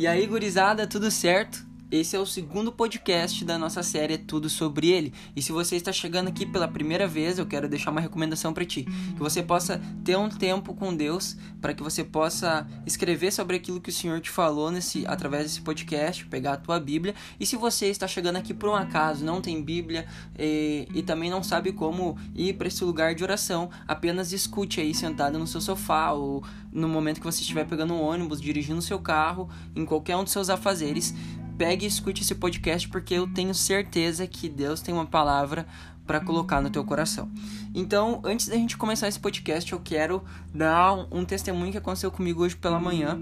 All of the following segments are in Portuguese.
E aí, gurizada, tudo certo? Esse é o segundo podcast da nossa série Tudo sobre ele. E se você está chegando aqui pela primeira vez, eu quero deixar uma recomendação para ti, que você possa ter um tempo com Deus, para que você possa escrever sobre aquilo que o Senhor te falou nesse através desse podcast, pegar a tua Bíblia. E se você está chegando aqui por um acaso, não tem Bíblia e, e também não sabe como ir para esse lugar de oração, apenas escute aí sentado no seu sofá ou no momento que você estiver pegando um ônibus, dirigindo seu carro, em qualquer um dos seus afazeres pegue e escute esse podcast porque eu tenho certeza que Deus tem uma palavra para colocar no teu coração. Então, antes da gente começar esse podcast, eu quero dar um testemunho que aconteceu comigo hoje pela manhã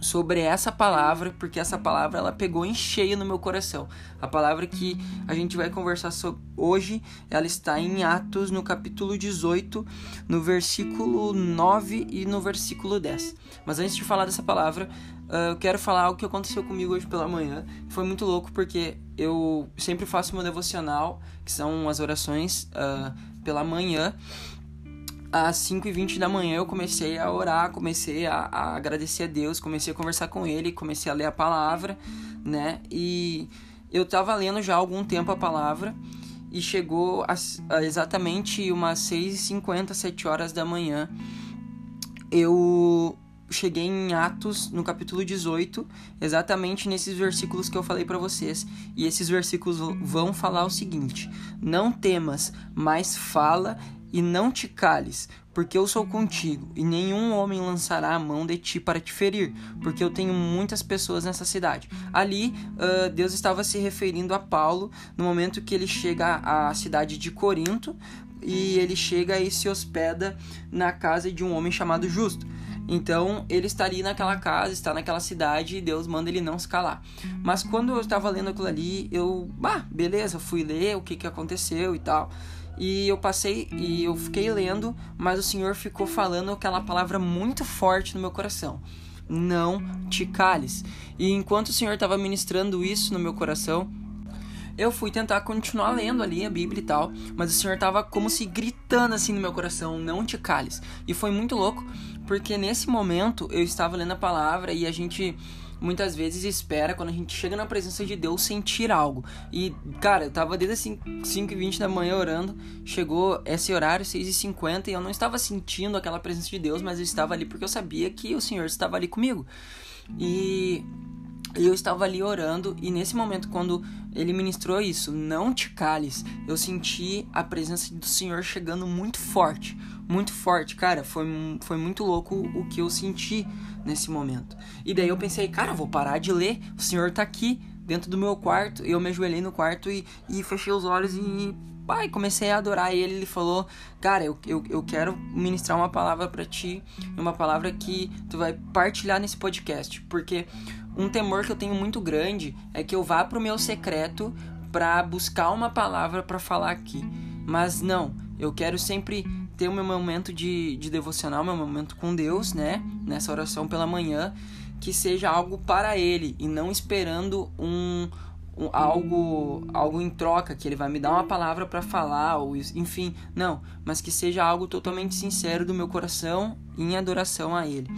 sobre essa palavra, porque essa palavra ela pegou em cheio no meu coração. A palavra que a gente vai conversar sobre hoje, ela está em Atos, no capítulo 18, no versículo 9 e no versículo 10. Mas antes de falar dessa palavra, uh, eu quero falar o que aconteceu comigo hoje pela manhã. Foi muito louco porque eu sempre faço meu devocional, que são as orações uh, pela manhã às 5 e 20 da manhã eu comecei a orar, comecei a, a, agradecer a Deus, comecei a conversar com Ele, comecei a ler a palavra, né? E eu estava lendo já há algum tempo a palavra e chegou a, a exatamente umas 6 e 50 7 horas da manhã. Eu cheguei em Atos, no capítulo 18, exatamente nesses versículos que eu falei para vocês. E esses versículos vão falar o seguinte: Não temas, mas fala e não te cales, porque eu sou contigo, e nenhum homem lançará a mão de ti para te ferir, porque eu tenho muitas pessoas nessa cidade. Ali, uh, Deus estava se referindo a Paulo no momento que ele chega à cidade de Corinto e ele chega e se hospeda na casa de um homem chamado Justo. Então ele está ali naquela casa, está naquela cidade e Deus manda ele não se calar. Mas quando eu estava lendo aquilo ali, eu, bah, beleza, fui ler o que, que aconteceu e tal. E eu passei e eu fiquei lendo, mas o Senhor ficou falando aquela palavra muito forte no meu coração. Não te cales. E enquanto o Senhor estava ministrando isso no meu coração, eu fui tentar continuar lendo ali a Bíblia e tal, mas o Senhor estava como se gritando assim no meu coração, não te cales. E foi muito louco, porque nesse momento eu estava lendo a palavra e a gente muitas vezes espera, quando a gente chega na presença de Deus, sentir algo. E, cara, eu tava desde assim, 5 e 20 da manhã orando, chegou esse horário, 6 e 50 e eu não estava sentindo aquela presença de Deus, mas eu estava ali porque eu sabia que o Senhor estava ali comigo. E eu estava ali orando e nesse momento quando ele ministrou isso, não te cales, eu senti a presença do Senhor chegando muito forte, muito forte, cara, foi, foi muito louco o que eu senti nesse momento. E daí eu pensei, cara, vou parar de ler, o Senhor tá aqui dentro do meu quarto, eu me ajoelhei no quarto e, e fechei os olhos e pai, comecei a adorar ele. Ele falou: Cara, eu, eu, eu quero ministrar uma palavra para ti, uma palavra que tu vai partilhar nesse podcast, porque um temor que eu tenho muito grande é que eu vá pro meu secreto para buscar uma palavra para falar aqui. Mas não, eu quero sempre ter o meu momento de, de devocional, meu momento com Deus, né? Nessa oração pela manhã, que seja algo para Ele e não esperando um, um algo algo em troca que Ele vai me dar uma palavra para falar ou enfim, não, mas que seja algo totalmente sincero do meu coração em adoração a Ele.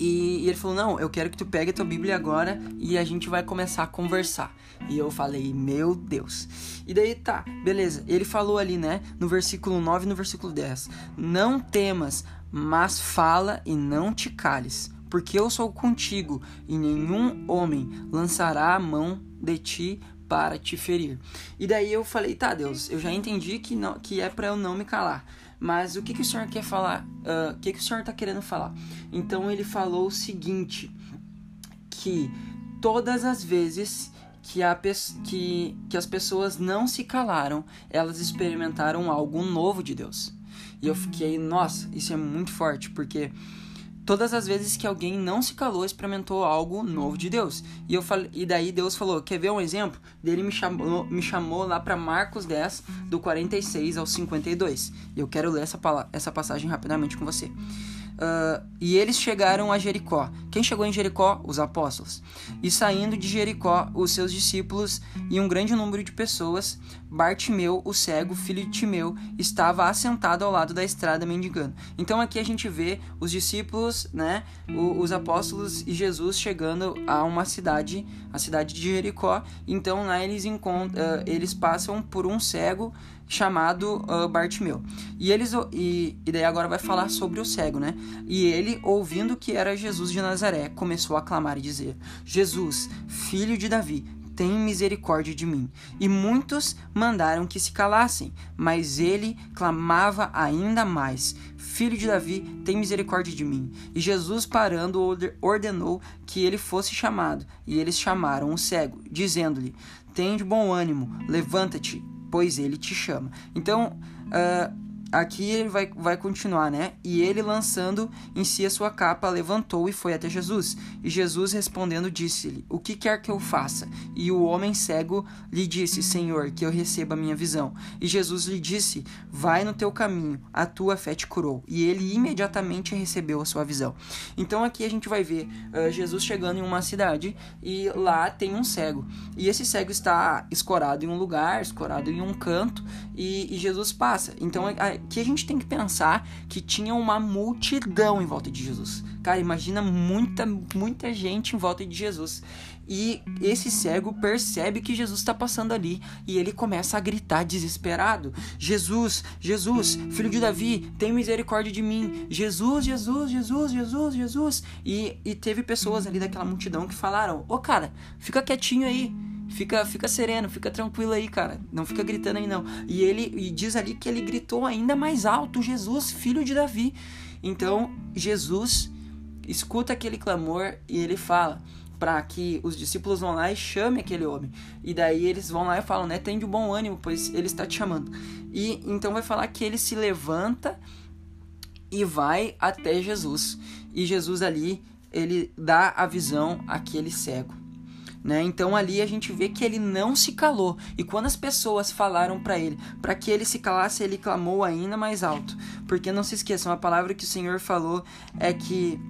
E, e, ele falou: Não, eu quero que tu pegue a tua Bíblia agora e a gente vai começar a conversar. E eu falei: Meu Deus. E daí tá, beleza. Ele falou ali, né, no versículo 9 e no versículo 10: Não temas, mas fala e não te cales, porque eu sou contigo e nenhum homem lançará a mão de ti para te ferir. E daí eu falei: Tá, Deus, eu já entendi que, não, que é para eu não me calar. Mas o que, que o senhor quer falar? Uh, o que, que o senhor está querendo falar? Então ele falou o seguinte: que todas as vezes que, a, que, que as pessoas não se calaram, elas experimentaram algo novo de Deus. E eu fiquei, nossa, isso é muito forte, porque todas as vezes que alguém não se calou, experimentou algo novo de Deus. E eu falei, e daí Deus falou: "Quer ver um exemplo?" Dele me chamou, me chamou lá para Marcos 10 do 46 ao 52. E eu quero ler essa essa passagem rapidamente com você. Uh, e eles chegaram a Jericó. Quem chegou em Jericó? Os apóstolos. E saindo de Jericó, os seus discípulos e um grande número de pessoas, Bartimeu, o cego, filho de Timeu, estava assentado ao lado da estrada mendigando. Então aqui a gente vê os discípulos, né, os apóstolos e Jesus chegando a uma cidade, a cidade de Jericó. Então lá eles encontram, uh, eles passam por um cego chamado uh, Bartimeu. E eles e, e daí agora vai falar sobre o cego, né? E ele, ouvindo que era Jesus de Nazaré, começou a clamar e dizer: Jesus, filho de Davi, tem misericórdia de mim. E muitos mandaram que se calassem, mas ele clamava ainda mais: Filho de Davi, tem misericórdia de mim. E Jesus, parando, ordenou que ele fosse chamado. E eles chamaram o cego, dizendo-lhe: Tem de bom ânimo, levanta-te, pois ele te chama. Então, uh, aqui ele vai, vai continuar, né? E ele, lançando em si a sua capa, levantou e foi até Jesus. E Jesus, respondendo, disse-lhe: O que quer que eu faça? E o homem cego lhe disse: Senhor, que eu receba a minha visão. E Jesus lhe disse: Vai no teu caminho, a tua fé te curou. E ele imediatamente recebeu a sua visão. Então aqui a gente vai ver uh, Jesus chegando em uma cidade e lá tem um cego. E esse cego está escorado em um lugar, escorado em um canto, e, e Jesus passa. Então que a gente tem que pensar que tinha uma multidão em volta de Jesus. Cara, imagina muita, muita gente em volta de Jesus. E esse cego percebe que Jesus está passando ali e ele começa a gritar desesperado: Jesus, Jesus, filho de Davi, tem misericórdia de mim. Jesus, Jesus, Jesus, Jesus, Jesus. E, e teve pessoas ali daquela multidão que falaram: Ô oh, cara, fica quietinho aí Fica, fica sereno, fica tranquilo aí, cara. Não fica gritando aí, não. E ele e diz ali que ele gritou ainda mais alto: Jesus, filho de Davi. Então, Jesus escuta aquele clamor e ele fala para que os discípulos vão lá e chamem aquele homem. E daí eles vão lá e falam, né? Tem de bom ânimo, pois ele está te chamando. E então vai falar que ele se levanta e vai até Jesus. E Jesus ali, ele dá a visão àquele cego. Né? Então ali a gente vê que ele não se calou. E quando as pessoas falaram para ele, para que ele se calasse, ele clamou ainda mais alto. Porque não se esqueçam, a palavra que o Senhor falou é que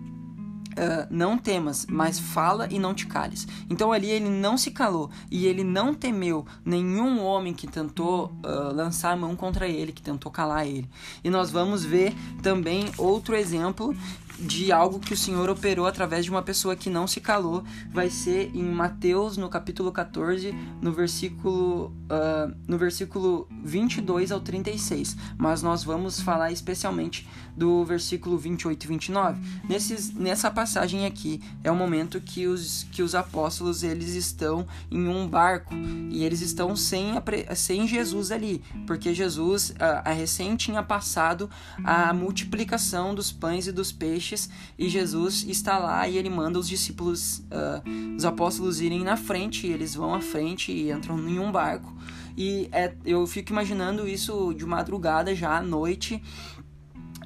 Uh, não temas, mas fala e não te cales. Então ali ele não se calou e ele não temeu nenhum homem que tentou uh, lançar a mão contra ele, que tentou calar ele. E nós vamos ver também outro exemplo de algo que o Senhor operou através de uma pessoa que não se calou, vai ser em Mateus, no capítulo 14, no versículo, uh, no versículo 22 ao 36. Mas nós vamos falar especialmente do versículo 28 e 29. Nesses, nessa passagem aqui é o momento que os, que os apóstolos eles estão em um barco e eles estão sem, a, sem Jesus ali, porque Jesus a recém tinha passado a multiplicação dos pães e dos peixes peixes e Jesus está lá e ele manda os discípulos, uh, os apóstolos irem na frente, eles vão à frente e entram em um barco. E é, eu fico imaginando isso de madrugada já à noite.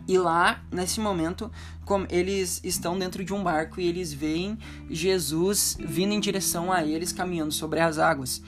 E lá, nesse momento, como eles estão dentro de um barco e eles veem Jesus vindo em direção a eles caminhando sobre as águas.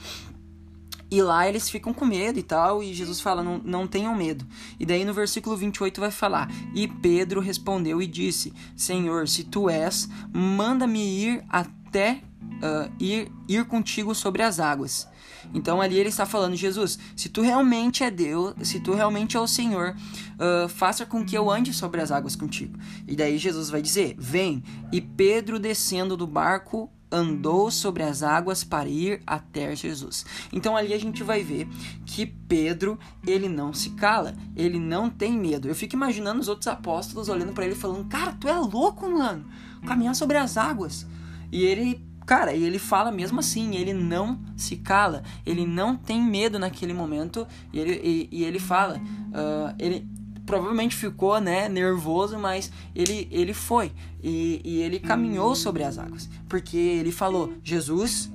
E lá eles ficam com medo e tal, e Jesus fala: não, não tenham medo. E daí no versículo 28 vai falar: E Pedro respondeu e disse: Senhor, se tu és, manda-me ir até uh, ir, ir contigo sobre as águas. Então ali ele está falando: Jesus, se tu realmente é Deus, se tu realmente é o Senhor, uh, faça com que eu ande sobre as águas contigo. E daí Jesus vai dizer: Vem. E Pedro descendo do barco andou sobre as águas para ir até Jesus. Então ali a gente vai ver que Pedro, ele não se cala, ele não tem medo. Eu fico imaginando os outros apóstolos olhando para ele falando: "Cara, tu é louco, mano? Caminhar sobre as águas". E ele Cara, e ele fala mesmo assim, ele não se cala, ele não tem medo naquele momento, e ele, e, e ele fala, uh, ele, provavelmente ficou né, nervoso, mas ele, ele foi e, e ele caminhou sobre as águas, porque ele falou: Jesus,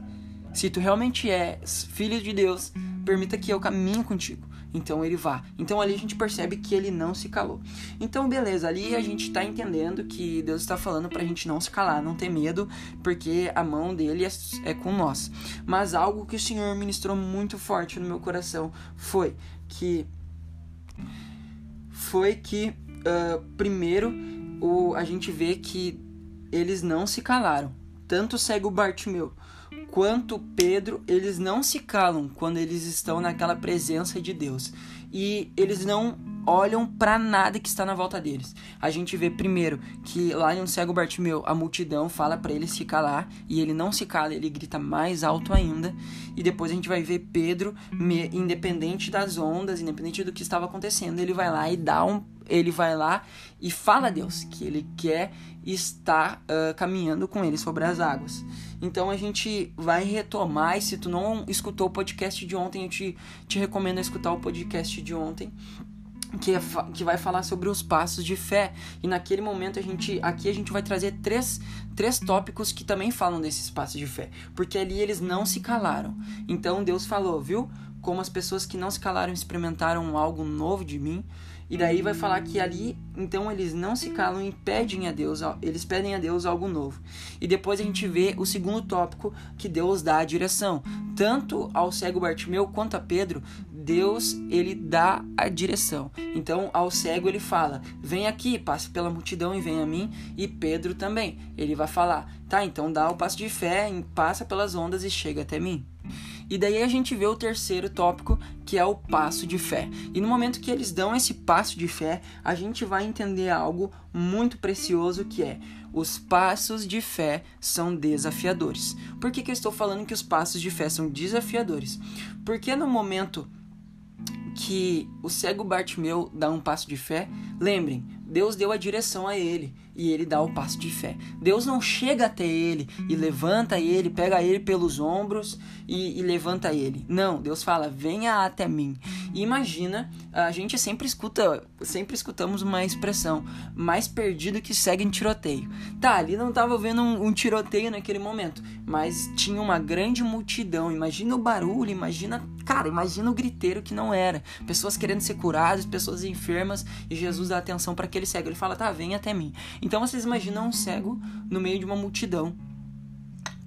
se tu realmente és filho de Deus, permita que eu caminhe contigo. Então ele vá. Então ali a gente percebe que ele não se calou. Então beleza, ali a gente está entendendo que Deus está falando para a gente não se calar, não ter medo, porque a mão dele é, é com nós. Mas algo que o Senhor ministrou muito forte no meu coração foi que foi que, uh, primeiro, o, a gente vê que eles não se calaram. Tanto o cego Bartimeu quanto Pedro, eles não se calam quando eles estão naquela presença de Deus. E eles não olham para nada que está na volta deles. A gente vê primeiro que lá no cego Bartimeu, a multidão fala para ele se calar e ele não se cala, ele grita mais alto ainda. E depois a gente vai ver Pedro, independente das ondas, independente do que estava acontecendo, ele vai lá e dá um ele vai lá e fala a Deus que ele quer estar uh, caminhando com ele sobre as águas. Então a gente vai retomar, e se tu não escutou o podcast de ontem, eu te, te recomendo escutar o podcast de ontem, que, é, que vai falar sobre os passos de fé. E naquele momento a gente aqui a gente vai trazer três, três tópicos que também falam desses passos de fé, porque ali eles não se calaram. Então Deus falou, viu? Como as pessoas que não se calaram experimentaram algo novo de mim. E daí vai falar que ali, então eles não se calam e pedem a Deus, eles pedem a Deus algo novo. E depois a gente vê o segundo tópico que Deus dá a direção, tanto ao cego Bartimeu quanto a Pedro, Deus ele dá a direção. Então ao cego ele fala: "Vem aqui, passe pela multidão e vem a mim", e Pedro também. Ele vai falar: "Tá, então dá o passo de fé, passa pelas ondas e chega até mim". E daí a gente vê o terceiro tópico, que é o passo de fé. E no momento que eles dão esse passo de fé, a gente vai entender algo muito precioso que é os passos de fé são desafiadores. Por que, que eu estou falando que os passos de fé são desafiadores? Porque no momento que o cego Bartimeu dá um passo de fé, lembrem, Deus deu a direção a ele e ele dá o passo de fé. Deus não chega até ele e levanta ele, pega ele pelos ombros e, e, levanta ele. Não, Deus fala: venha até mim. E imagina, a gente sempre escuta, sempre escutamos uma expressão: mais perdido que segue em tiroteio. Tá, ali não estava vendo um, um tiroteio naquele momento, mas tinha uma grande multidão. Imagina o barulho, imagina, cara, imagina o griteiro que não era. Pessoas querendo ser curadas, pessoas enfermas e Jesus dá atenção para aquele cego. Ele fala: tá, vem até mim. Então vocês imaginam um cego no meio de uma multidão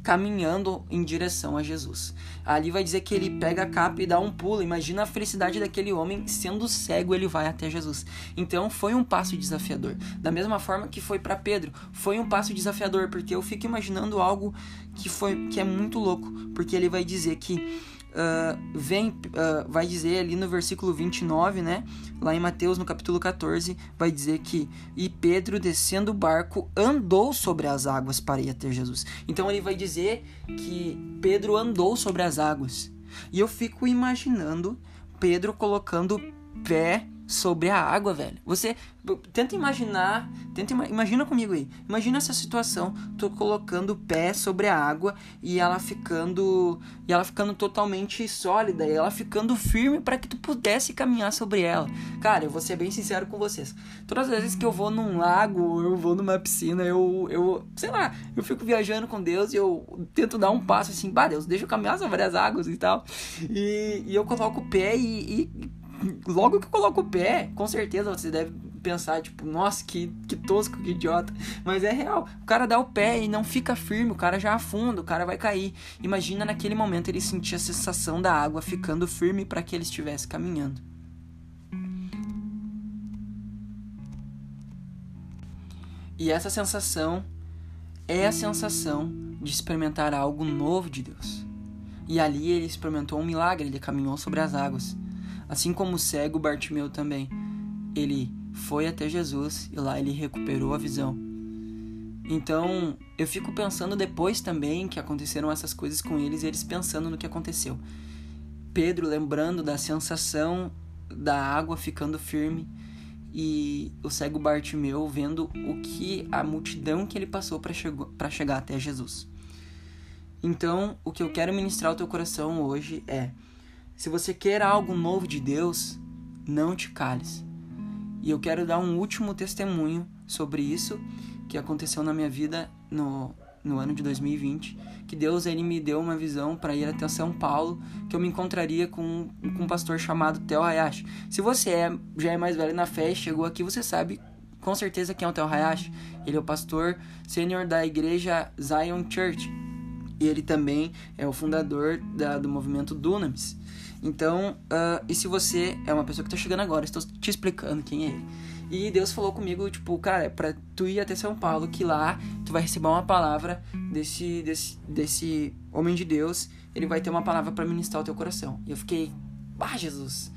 caminhando em direção a Jesus. Ali vai dizer que ele pega a capa e dá um pulo. Imagina a felicidade daquele homem sendo cego, ele vai até Jesus. Então foi um passo desafiador. Da mesma forma que foi para Pedro, foi um passo desafiador, porque eu fico imaginando algo que foi que é muito louco, porque ele vai dizer que uh, vem, uh, vai dizer ali no versículo 29, né? Lá em Mateus, no capítulo 14, vai dizer que e Pedro, descendo o barco, andou sobre as águas para ir até Jesus. Então ele vai dizer que Pedro andou sobre as águas. E eu fico imaginando Pedro colocando pé sobre a água, velho. Você tenta imaginar, tenta imagina comigo aí. Imagina essa situação, tô colocando o pé sobre a água e ela ficando e ela ficando totalmente sólida e ela ficando firme para que tu pudesse caminhar sobre ela. Cara, eu vou ser bem sincero com vocês. Todas as vezes que eu vou num lago, eu vou numa piscina, eu eu, sei lá, eu fico viajando com Deus e eu tento dar um passo assim, bah, Deus, deixa eu caminhar sobre as águas e tal. E, e eu coloco o pé e, e logo que eu coloco o pé, com certeza você deve pensar, tipo, nossa, que, que tosco, que idiota. Mas é real. O cara dá o pé e não fica firme, o cara já afunda, o cara vai cair. Imagina naquele momento ele sentir a sensação da água ficando firme para que ele estivesse caminhando. E essa sensação é a sensação de experimentar algo novo de Deus. E ali ele experimentou um milagre, ele caminhou sobre as águas. Assim como o cego Bartimeu também. Ele foi até Jesus e lá ele recuperou a visão. Então, eu fico pensando depois também que aconteceram essas coisas com eles e eles pensando no que aconteceu. Pedro lembrando da sensação da água ficando firme e o cego Bartimeu vendo o que a multidão que ele passou para chegar até Jesus. Então, o que eu quero ministrar ao teu coração hoje é se você quer algo novo de Deus, não te cales. E eu quero dar um último testemunho sobre isso que aconteceu na minha vida no, no ano de 2020, que Deus ele me deu uma visão para ir até São Paulo, que eu me encontraria com, com um pastor chamado Theo Hayashi. Se você é, já é mais velho na fé e chegou aqui, você sabe com certeza quem é o Theo Hayashi. Ele é o pastor sênior da igreja Zion Church. Ele também é o fundador da, do movimento Dunamis. Então, uh, e se você é uma pessoa que está chegando agora, estou te explicando quem é ele. E Deus falou comigo, tipo, cara, pra tu ir até São Paulo, que lá tu vai receber uma palavra desse, desse, desse homem de Deus. Ele vai ter uma palavra para ministrar o teu coração. E eu fiquei, ah, Jesus,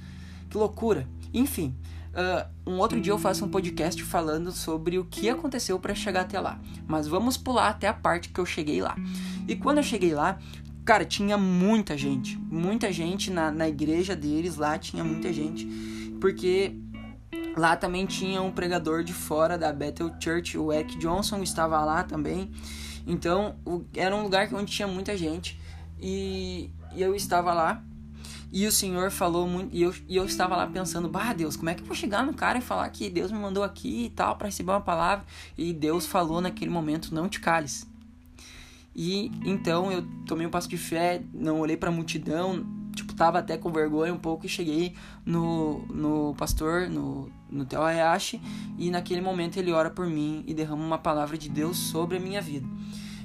que loucura. Enfim, uh, um outro dia eu faço um podcast falando sobre o que aconteceu para chegar até lá. Mas vamos pular até a parte que eu cheguei lá. E quando eu cheguei lá, cara, tinha muita gente. Muita gente na, na igreja deles lá, tinha muita gente. Porque Lá também tinha um pregador de fora da Bethel Church, o Eric Johnson estava lá também. Então, era um lugar onde tinha muita gente. E, e eu estava lá. E o Senhor falou muito. E eu, e eu estava lá pensando: Bah, Deus, como é que eu vou chegar no cara e falar que Deus me mandou aqui e tal, para receber uma palavra? E Deus falou naquele momento: Não te cales. E então eu tomei um passo de fé, não olhei para a multidão, tipo, tava até com vergonha um pouco e cheguei no, no pastor, no, no Hayashi, e naquele momento ele ora por mim e derrama uma palavra de Deus sobre a minha vida.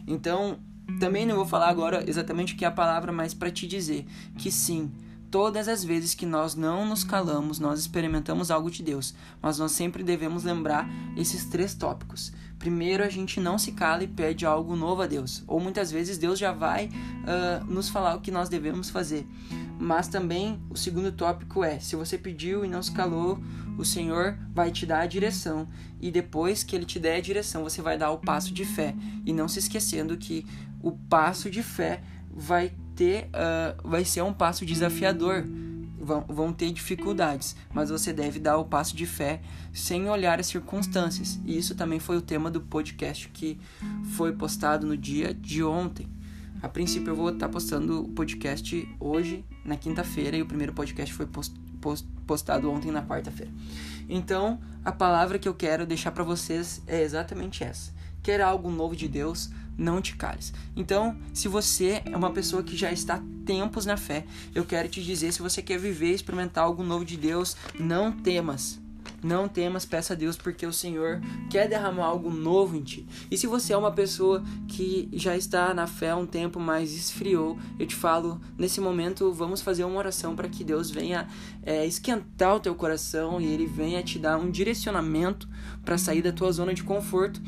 Então, também não vou falar agora exatamente o que é a palavra, mas para te dizer que sim, todas as vezes que nós não nos calamos, nós experimentamos algo de Deus, mas nós sempre devemos lembrar esses três tópicos. Primeiro, a gente não se cala e pede algo novo a Deus, ou muitas vezes Deus já vai uh, nos falar o que nós devemos fazer. Mas também o segundo tópico é: se você pediu e não se calou, o Senhor vai te dar a direção. E depois que Ele te der a direção, você vai dar o passo de fé. E não se esquecendo que o passo de fé vai ter, uh, vai ser um passo desafiador. Vão, vão ter dificuldades, mas você deve dar o passo de fé sem olhar as circunstâncias. E isso também foi o tema do podcast que foi postado no dia de ontem. A princípio eu vou estar postando o podcast hoje, na quinta-feira, e o primeiro podcast foi post, post, postado ontem na quarta-feira. Então, a palavra que eu quero deixar para vocês é exatamente essa. Quer algo novo de Deus? Não te cales. Então, se você é uma pessoa que já está tempos na fé, eu quero te dizer, se você quer viver, experimentar algo novo de Deus, não temas. Não temas, peça a Deus, porque o Senhor quer derramar algo novo em ti. E se você é uma pessoa que já está na fé há um tempo, mas esfriou, eu te falo, nesse momento, vamos fazer uma oração para que Deus venha é, esquentar o teu coração e Ele venha te dar um direcionamento para sair da tua zona de conforto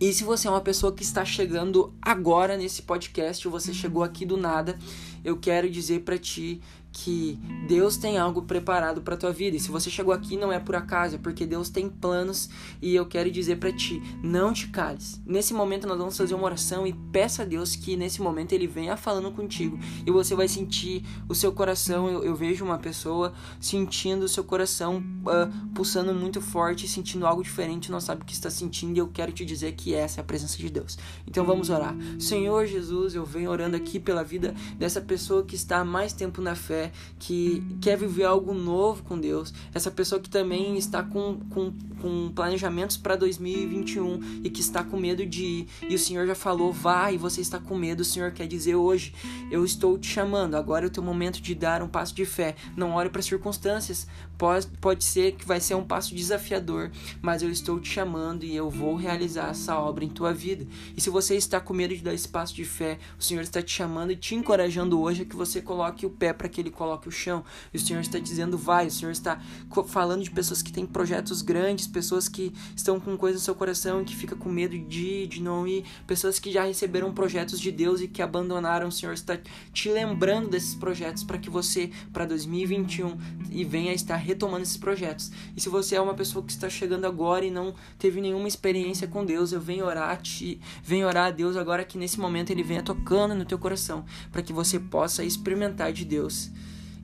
e se você é uma pessoa que está chegando agora nesse podcast, ou você chegou aqui do nada, eu quero dizer para ti que Deus tem algo preparado para tua vida. E se você chegou aqui não é por acaso, é porque Deus tem planos e eu quero dizer para ti, não te cales. Nesse momento nós vamos fazer uma oração e peça a Deus que nesse momento ele venha falando contigo e você vai sentir o seu coração. Eu, eu vejo uma pessoa sentindo o seu coração uh, pulsando muito forte, sentindo algo diferente, não sabe o que está sentindo e eu quero te dizer que essa é a presença de Deus. Então vamos orar. Senhor Jesus, eu venho orando aqui pela vida dessa pessoa que está há mais tempo na fé que quer viver algo novo com Deus, essa pessoa que também está com, com, com planejamentos para 2021 e que está com medo de ir, e o Senhor já falou, vá e você está com medo, o Senhor quer dizer hoje, eu estou te chamando, agora é o teu momento de dar um passo de fé, não olhe para as circunstâncias, pode, pode ser que vai ser um passo desafiador, mas eu estou te chamando e eu vou realizar essa obra em tua vida. E se você está com medo de dar esse passo de fé, o Senhor está te chamando e te encorajando hoje a que você coloque o pé para que ele coloque o chão. E o Senhor está dizendo vai, o Senhor está falando de pessoas que têm projetos grandes, pessoas que estão com coisas no seu coração e que fica com medo de ir, de não ir, pessoas que já receberam projetos de Deus e que abandonaram. O Senhor está te lembrando desses projetos para que você para 2021 e venha estar retomando esses projetos. E se você é uma pessoa que está chegando agora e não teve nenhuma experiência com Deus, eu venho orar te, venho orar a Deus agora que nesse momento ele venha tocando no teu coração, para que você possa experimentar de Deus.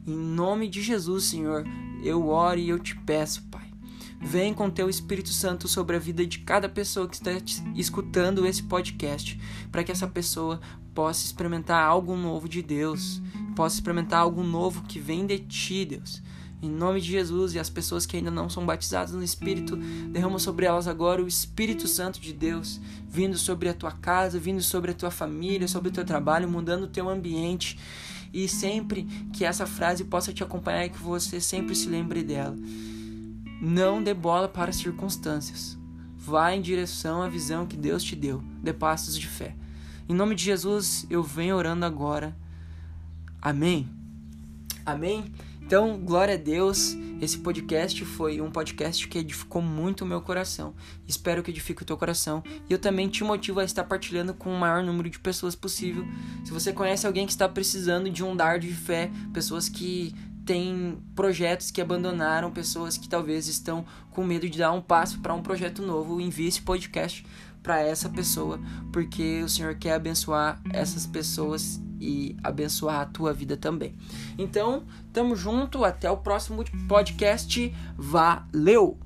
Em nome de Jesus, Senhor, eu oro e eu te peço, Pai. Vem com teu Espírito Santo sobre a vida de cada pessoa que está escutando esse podcast, para que essa pessoa possa experimentar algo novo de Deus, possa experimentar algo novo que vem de ti, Deus. Em nome de Jesus e as pessoas que ainda não são batizadas no Espírito, derrama sobre elas agora o Espírito Santo de Deus, vindo sobre a tua casa, vindo sobre a tua família, sobre o teu trabalho, mudando o teu ambiente. E sempre que essa frase possa te acompanhar e que você sempre se lembre dela. Não dê bola para as circunstâncias. Vá em direção à visão que Deus te deu. Dê passos de fé. Em nome de Jesus, eu venho orando agora. Amém. Amém. Então, glória a Deus. Esse podcast foi um podcast que edificou muito o meu coração. Espero que edifique o teu coração. E eu também te motivo a estar partilhando com o maior número de pessoas possível. Se você conhece alguém que está precisando de um dardo de fé, pessoas que têm projetos que abandonaram, pessoas que talvez estão com medo de dar um passo para um projeto novo, envie esse podcast para essa pessoa, porque o Senhor quer abençoar essas pessoas e abençoar a tua vida também. Então, tamo junto, até o próximo podcast. Valeu!